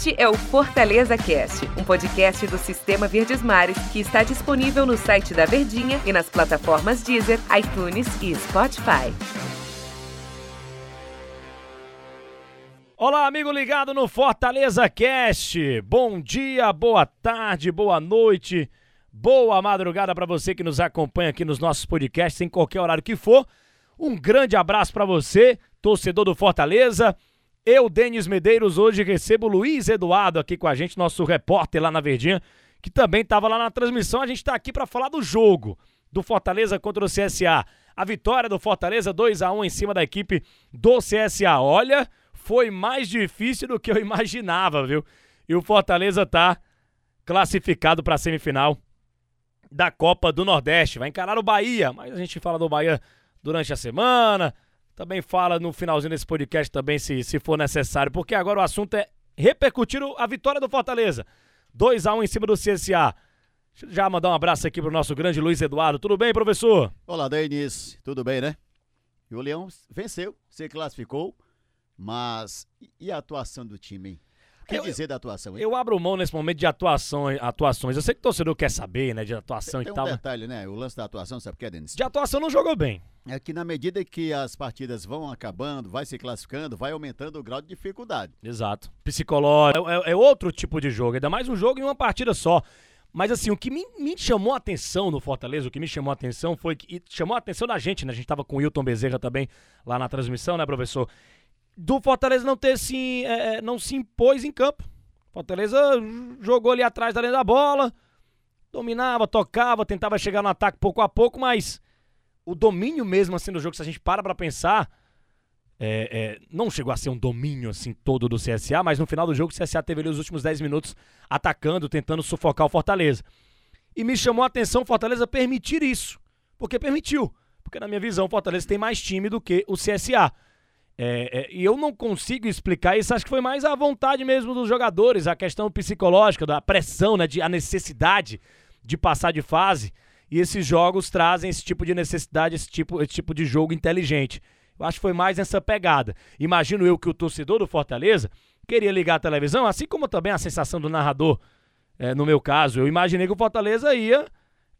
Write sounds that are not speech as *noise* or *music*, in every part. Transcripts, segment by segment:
Este é o Fortaleza Cast, um podcast do Sistema Verdes Mares que está disponível no site da Verdinha e nas plataformas Deezer, iTunes e Spotify. Olá, amigo ligado no Fortaleza Cast. Bom dia, boa tarde, boa noite, boa madrugada para você que nos acompanha aqui nos nossos podcasts em qualquer horário que for. Um grande abraço para você, torcedor do Fortaleza. Eu, Denis Medeiros, hoje recebo o Luiz Eduardo aqui com a gente, nosso repórter lá na Verdinha, que também estava lá na transmissão. A gente está aqui para falar do jogo do Fortaleza contra o CSA. A vitória do Fortaleza 2 a 1 em cima da equipe do CSA. Olha, foi mais difícil do que eu imaginava, viu? E o Fortaleza tá classificado para a semifinal da Copa do Nordeste. Vai encarar o Bahia, mas a gente fala do Bahia durante a semana. Também fala no finalzinho desse podcast também, se, se for necessário, porque agora o assunto é repercutir a vitória do Fortaleza. 2 a 1 em cima do CSA. Deixa eu já mandar um abraço aqui pro nosso grande Luiz Eduardo. Tudo bem, professor? Olá, Denis. Tudo bem, né? E o Leão venceu, se classificou, mas e a atuação do time, hein? Que eu, dizer da atuação? Hein? Eu abro mão nesse momento de atuação, atuações. Eu sei que o torcedor quer saber, né, de atuação tem, e tal. Tem um detalhe, né? O lance da atuação, sabe o que é, Denis? De atuação não jogou bem. É que na medida que as partidas vão acabando, vai se classificando, vai aumentando o grau de dificuldade. Exato. Psicológico. É, é, é outro tipo de jogo, ainda mais um jogo em uma partida só. Mas assim, o que me, me, chamou a atenção no Fortaleza, o que me chamou a atenção foi que. E chamou a atenção da gente, né? A gente tava com o Wilton Bezerra também lá na transmissão, né, professor? Do Fortaleza não ter se. É, é não se impôs em campo. Fortaleza jogou ali atrás da linha da bola, dominava, tocava, tentava chegar no ataque pouco a pouco, mas o domínio mesmo assim do jogo, se a gente para pra pensar, é, é, não chegou a ser um domínio assim todo do CSA, mas no final do jogo o CSA teve ali os últimos 10 minutos atacando, tentando sufocar o Fortaleza. E me chamou a atenção o Fortaleza permitir isso, porque permitiu. Porque na minha visão o Fortaleza tem mais time do que o CSA. É, é, e eu não consigo explicar isso, acho que foi mais a vontade mesmo dos jogadores, a questão psicológica, da pressão, né, de, a necessidade de passar de fase. E esses jogos trazem esse tipo de necessidade, esse tipo, esse tipo de jogo inteligente. Eu acho que foi mais essa pegada. Imagino eu que o torcedor do Fortaleza queria ligar a televisão, assim como também a sensação do narrador, é, no meu caso. Eu imaginei que o Fortaleza ia.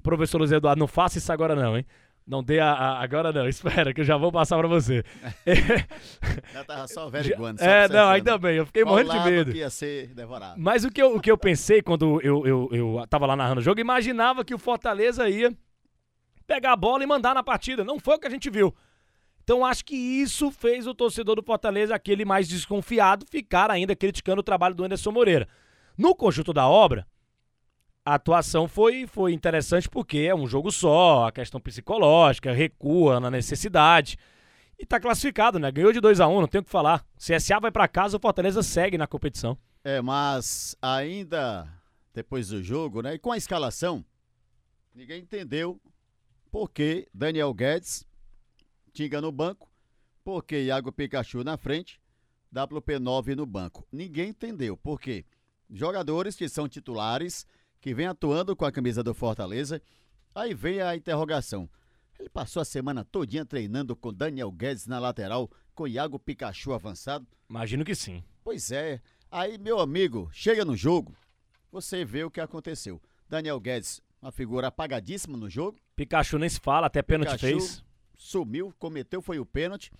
Professor Luiz Eduardo, não faça isso agora não, hein? Não dê a, a, Agora não, *laughs* espera, que eu já vou passar pra você. *laughs* já tava só averiguando. é, não, ainda bem, eu fiquei Qual morrendo de medo. Que ia ser devorado. Mas o que eu, o que eu pensei quando eu, eu, eu tava lá narrando o jogo, imaginava que o Fortaleza ia pegar a bola e mandar na partida. Não foi o que a gente viu. Então acho que isso fez o torcedor do Fortaleza, aquele mais desconfiado, ficar ainda criticando o trabalho do Anderson Moreira. No conjunto da obra, a atuação foi, foi interessante porque é um jogo só, a questão psicológica, recua na necessidade. E tá classificado, né? Ganhou de 2 a 1 um, não tem o que falar. CSA vai para casa, o Fortaleza segue na competição. É, mas ainda depois do jogo, né? E com a escalação, ninguém entendeu por que Daniel Guedes tinha no banco, por que Iago Pikachu na frente, WP9 no banco. Ninguém entendeu por quê. Jogadores que são titulares que vem atuando com a camisa do Fortaleza. Aí vem a interrogação. Ele passou a semana todinha treinando com Daniel Guedes na lateral, com Iago Pikachu avançado? Imagino que sim. Pois é. Aí, meu amigo, chega no jogo, você vê o que aconteceu. Daniel Guedes, uma figura apagadíssima no jogo. Pikachu nem se fala, até pênalti Pikachu fez. Sumiu, cometeu, foi o pênalti.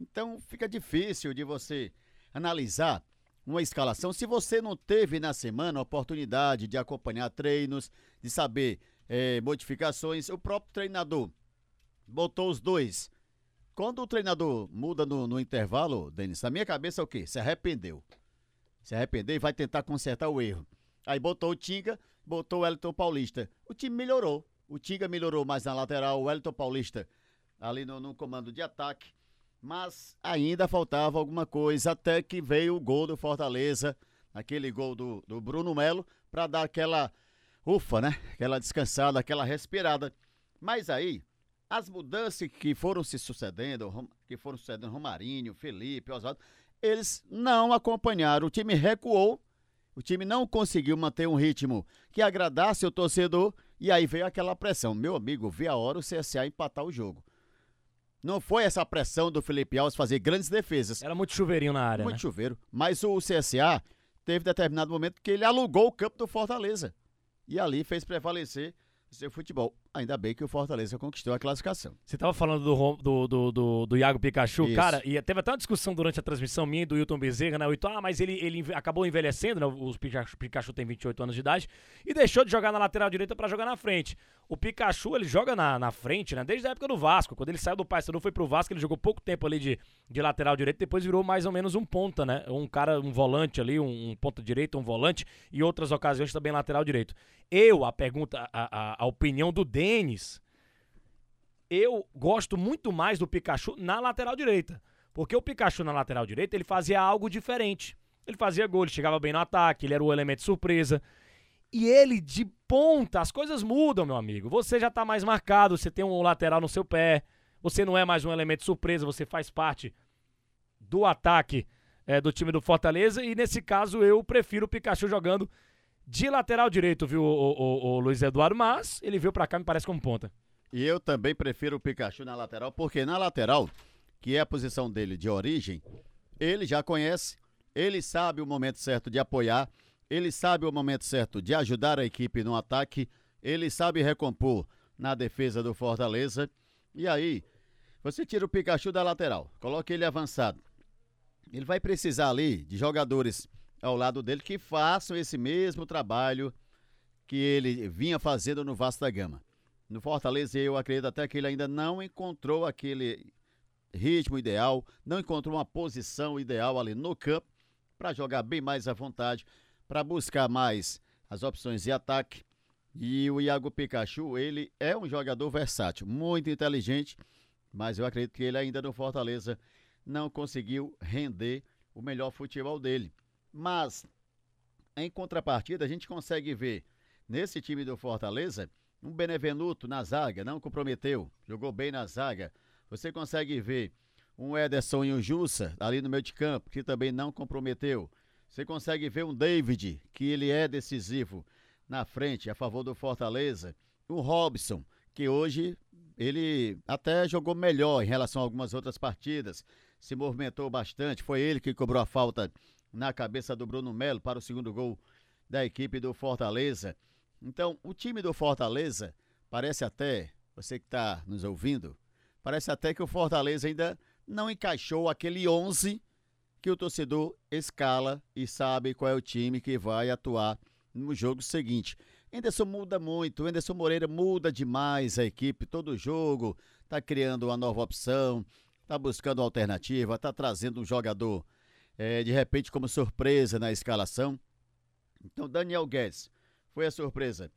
Então fica difícil de você analisar uma escalação. Se você não teve na semana a oportunidade de acompanhar treinos, de saber é, modificações, o próprio treinador botou os dois. Quando o treinador muda no, no intervalo, Denis, na minha cabeça é o quê? Se arrependeu. Se arrependeu e vai tentar consertar o erro. Aí botou o Tinga, botou o Elton Paulista. O time melhorou. O Tinga melhorou mais na lateral, o Elton Paulista ali no, no comando de ataque mas ainda faltava alguma coisa até que veio o gol do Fortaleza, aquele gol do, do Bruno Melo, para dar aquela ufa, né? Aquela descansada, aquela respirada. Mas aí, as mudanças que foram se sucedendo, que foram sucedendo Romarinho, Felipe, Oswaldo, eles não acompanharam. O time recuou, o time não conseguiu manter um ritmo que agradasse o torcedor, e aí veio aquela pressão. Meu amigo, vi a hora o CSA empatar o jogo. Não foi essa pressão do Felipe Alves fazer grandes defesas. Era muito chuveirinho na área. Muito né? chuveiro. Mas o CSA teve determinado momento que ele alugou o campo do Fortaleza. E ali fez prevalecer seu futebol. Ainda bem que o Fortaleza conquistou a classificação. Você tava falando do, do, do, do, do Iago Pikachu, Isso. cara, e teve até uma discussão durante a transmissão minha e do Wilton Bezerra, né? O Wilton, ah, mas ele, ele acabou envelhecendo, né? O Pikachu, Pikachu tem 28 anos de idade, e deixou de jogar na lateral direita pra jogar na frente. O Pikachu, ele joga na, na frente, né? Desde a época do Vasco. Quando ele saiu do Paysandu, foi pro Vasco, ele jogou pouco tempo ali de, de lateral direito, depois virou mais ou menos um ponta, né? Um cara, um volante ali, um, um ponta direito, um volante, e outras ocasiões também lateral direito. Eu, a pergunta, a, a, a opinião do Denis, eu gosto muito mais do Pikachu na lateral direita. Porque o Pikachu na lateral direita, ele fazia algo diferente. Ele fazia gol, ele chegava bem no ataque, ele era o elemento surpresa. E ele de ponta, as coisas mudam, meu amigo. Você já tá mais marcado, você tem um lateral no seu pé, você não é mais um elemento surpresa, você faz parte do ataque é, do time do Fortaleza. E nesse caso, eu prefiro o Pikachu jogando de lateral direito, viu, o, o- o- Luiz Eduardo? Mas ele veio pra cá, me parece como ponta. E eu também prefiro o Pikachu na lateral, porque na lateral, que é a posição dele de origem, ele já conhece, ele sabe o momento certo de apoiar, ele sabe o momento certo de ajudar a equipe no ataque, ele sabe recompor na defesa do Fortaleza. E aí, você tira o Pikachu da lateral, coloca ele avançado. Ele vai precisar ali de jogadores ao lado dele que façam esse mesmo trabalho que ele vinha fazendo no Vasco da Gama. No Fortaleza, eu acredito até que ele ainda não encontrou aquele ritmo ideal, não encontrou uma posição ideal ali no campo para jogar bem mais à vontade, para buscar mais as opções de ataque. E o Iago Pikachu, ele é um jogador versátil, muito inteligente, mas eu acredito que ele ainda no Fortaleza não conseguiu render o melhor futebol dele. Mas, em contrapartida, a gente consegue ver nesse time do Fortaleza um Benevenuto na zaga, não comprometeu, jogou bem na zaga. Você consegue ver um Ederson e um Jussa ali no meio de campo, que também não comprometeu. Você consegue ver um David, que ele é decisivo na frente, a favor do Fortaleza. Um Robson, que hoje ele até jogou melhor em relação a algumas outras partidas, se movimentou bastante. Foi ele que cobrou a falta na cabeça do Bruno Melo para o segundo gol da equipe do Fortaleza. Então, o time do Fortaleza parece até, você que está nos ouvindo, parece até que o Fortaleza ainda não encaixou aquele 11 que o torcedor escala e sabe qual é o time que vai atuar no jogo seguinte. Anderson muda muito, Anderson Moreira muda demais a equipe, todo jogo, tá criando uma nova opção, tá buscando alternativa, tá trazendo um jogador eh, de repente como surpresa na escalação. Então, Daniel Guedes foi a surpresa.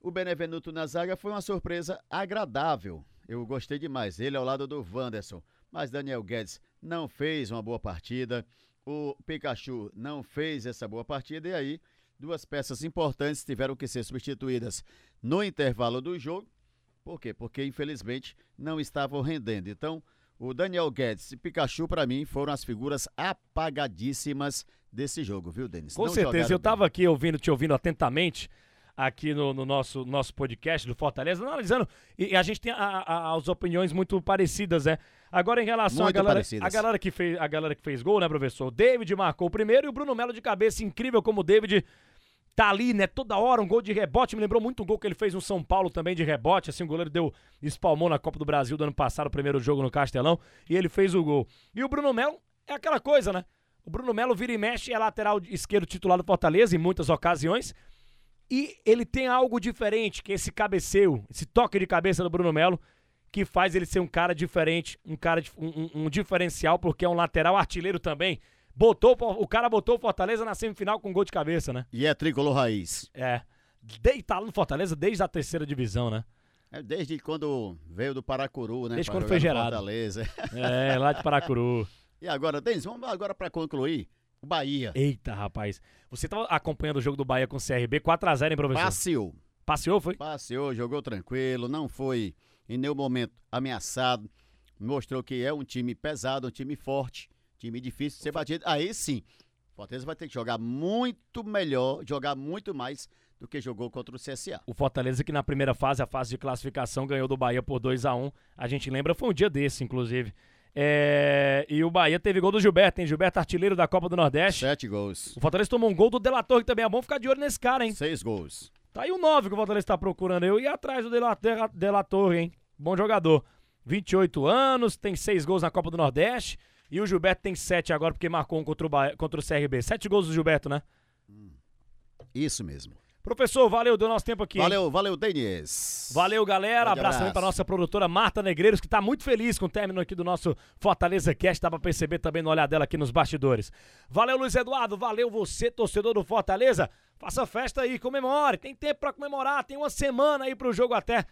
O Benevenuto na zaga foi uma surpresa agradável. Eu gostei demais. Ele ao lado do Wanderson. Mas Daniel Guedes não fez uma boa partida. O Pikachu não fez essa boa partida. E aí, duas peças importantes tiveram que ser substituídas no intervalo do jogo. Por quê? Porque, infelizmente, não estavam rendendo. Então, o Daniel Guedes e Pikachu, para mim, foram as figuras apagadíssimas desse jogo, viu, Denis? Com Não certeza, eu bem. tava aqui ouvindo, te ouvindo atentamente aqui no, no nosso, nosso podcast do Fortaleza, analisando, e, a gente tem a- a- as opiniões muito parecidas, né? Agora em relação à galera, parecidas. a galera que fez, a galera que fez gol, né, professor? O David marcou o primeiro e o Bruno Melo de cabeça, incrível como o David tá ali, né, toda hora, um gol de rebote, me lembrou muito um gol que ele fez no São Paulo também de rebote, assim, o goleiro deu, espalmou na Copa do Brasil do ano passado, o primeiro jogo no Castelão, e ele fez o gol. E o Bruno Melo é aquela coisa, né? O Bruno Melo vira e mexe, é lateral esquerdo titular do Fortaleza em muitas ocasiões, e ele tem algo diferente, que é esse cabeceio, esse toque de cabeça do Bruno Melo, que faz ele ser um cara diferente, um cara um, um- um diferencial, porque é um lateral artilheiro também. Botou, o cara botou o Fortaleza na semifinal com gol de cabeça, né? E é tricolor raiz. É. Deitado no Fortaleza desde a terceira divisão, né? É desde quando veio do Paracuru, né? Desde quando foi gerado. Fortaleza. É, lá de Paracuru. *laughs* E agora, Denis, vamos agora para concluir. O Bahia Eita, rapaz. Você tava acompanhando o jogo do Bahia com o CRB 4x0, hein, professor? passeou. Passeou, foi? Passeou, jogou tranquilo, não foi em nenhum momento ameaçado. Mostrou que é um time pesado, um time forte, time difícil de ser batido. Aí sim, o Fortaleza vai ter que jogar muito melhor, jogar muito mais do que jogou contra o CSA. O Fortaleza que na primeira fase, a fase de classificação, ganhou do Bahia por 2 a 1 A gente lembra, foi um dia desse, inclusive. É, e o Bahia teve gol do Gilberto, hein? Gilberto artilheiro da Copa do Nordeste. Sete gols. O Fortaleza tomou um gol do Delator, que também é bom ficar de olho nesse cara, hein? Seis gols. Tá aí o 9 que o Fortaleza tá procurando. Eu ia atrás do Delator, Delator, hein? Bom jogador. 28 anos, tem seis gols na Copa do Nordeste. E o Gilberto tem sete agora, porque marcou um contra o, Bahia, contra o CRB. Sete gols do Gilberto, né? Isso mesmo. Professor, valeu, deu nosso tempo aqui. hein? Valeu, valeu, Denis. Valeu, galera. Grande Abraço também pra nossa produtora Marta Negreiros, que tá muito feliz com o término aqui do nosso Fortaleza Cast. Dá pra perceber também no olhar dela aqui nos bastidores. Valeu, Luiz Eduardo. Valeu você, torcedor do Fortaleza. Faça festa aí, comemore. Tem tempo pra comemorar. Tem uma semana aí pro jogo até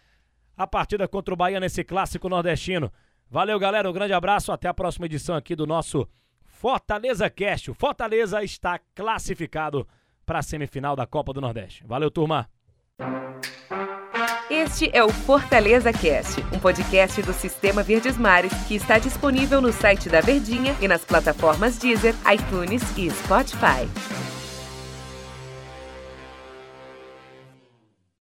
a partida contra o Bahia nesse clássico nordestino. Valeu, galera. Um grande abraço. Até a próxima edição aqui do nosso Fortaleza Cast. O Fortaleza está classificado para a semifinal da Copa do Nordeste. Valeu, turma. Este é o Fortaleza Cast, um podcast do Sistema Verdes Mares que está disponível no site da Verdinha e nas plataformas Deezer, iTunes e Spotify.